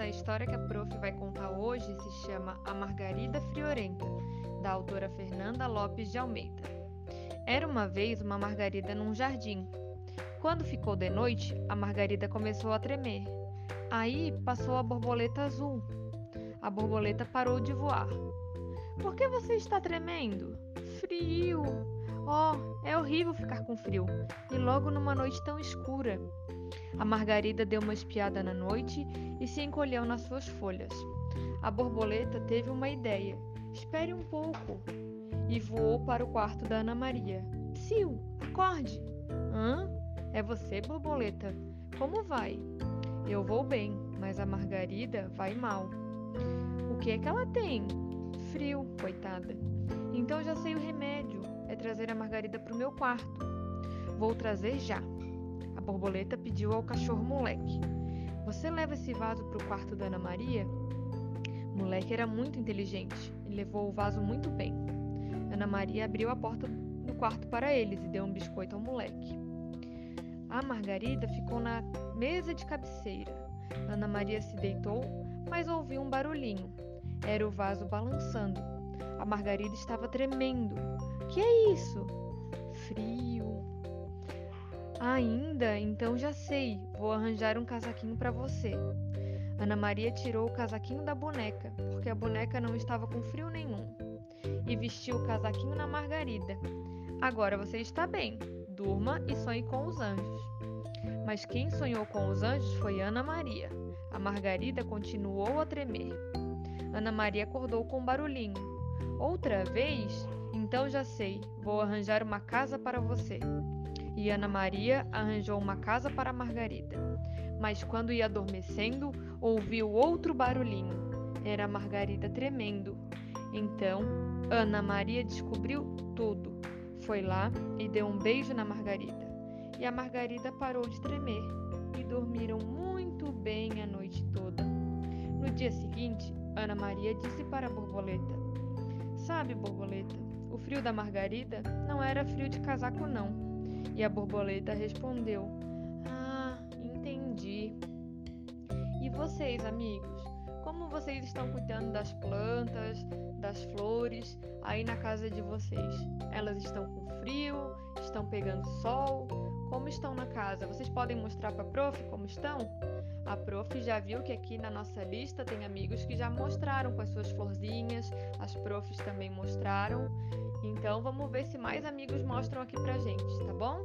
história que a prof vai contar hoje se chama A Margarida Friorenta, da autora Fernanda Lopes de Almeida. Era uma vez uma margarida num jardim. Quando ficou de noite, a margarida começou a tremer. Aí passou a borboleta azul. A borboleta parou de voar. Por que você está tremendo? Frio! Oh, é horrível ficar com frio, e logo numa noite tão escura. A margarida deu uma espiada na noite e se encolheu nas suas folhas. A borboleta teve uma ideia. Espere um pouco. E voou para o quarto da Ana Maria. Psiu, acorde! Hã? É você, borboleta? Como vai? Eu vou bem, mas a Margarida vai mal. O que é que ela tem? Frio, coitada. Então já sei o remédio. É trazer a Margarida para o meu quarto. Vou trazer já. A borboleta pediu ao cachorro moleque: Você leva esse vaso para o quarto da Ana Maria? O moleque era muito inteligente e levou o vaso muito bem. Ana Maria abriu a porta do quarto para eles e deu um biscoito ao moleque. A Margarida ficou na mesa de cabeceira. Ana Maria se deitou, mas ouviu um barulhinho. Era o vaso balançando. A Margarida estava tremendo. Que é isso? Frio. Ainda? Então já sei. Vou arranjar um casaquinho para você. Ana Maria tirou o casaquinho da boneca, porque a boneca não estava com frio nenhum, e vestiu o casaquinho na Margarida. Agora você está bem. Durma e sonhe com os anjos. Mas quem sonhou com os anjos foi Ana Maria. A Margarida continuou a tremer. Ana Maria acordou com um barulhinho. Outra vez? Então já sei. Vou arranjar uma casa para você. E Ana Maria arranjou uma casa para Margarida. Mas quando ia adormecendo, ouviu outro barulhinho. Era Margarida tremendo. Então, Ana Maria descobriu tudo. Foi lá e deu um beijo na Margarida. E a Margarida parou de tremer e dormiram muito bem a noite toda. No dia seguinte, Ana Maria disse para a borboleta: Sabe, borboleta, o frio da Margarida não era frio de casaco, não. E a borboleta respondeu: Ah, entendi. E vocês, amigos? Como vocês estão cuidando das plantas, das flores aí na casa de vocês? Elas estão com frio? Estão pegando sol? Como estão na casa? Vocês podem mostrar para a prof como estão? A prof já viu que aqui na nossa lista tem amigos que já mostraram com as suas florzinhas, as profs também mostraram. Então vamos ver se mais amigos mostram aqui pra gente, tá bom?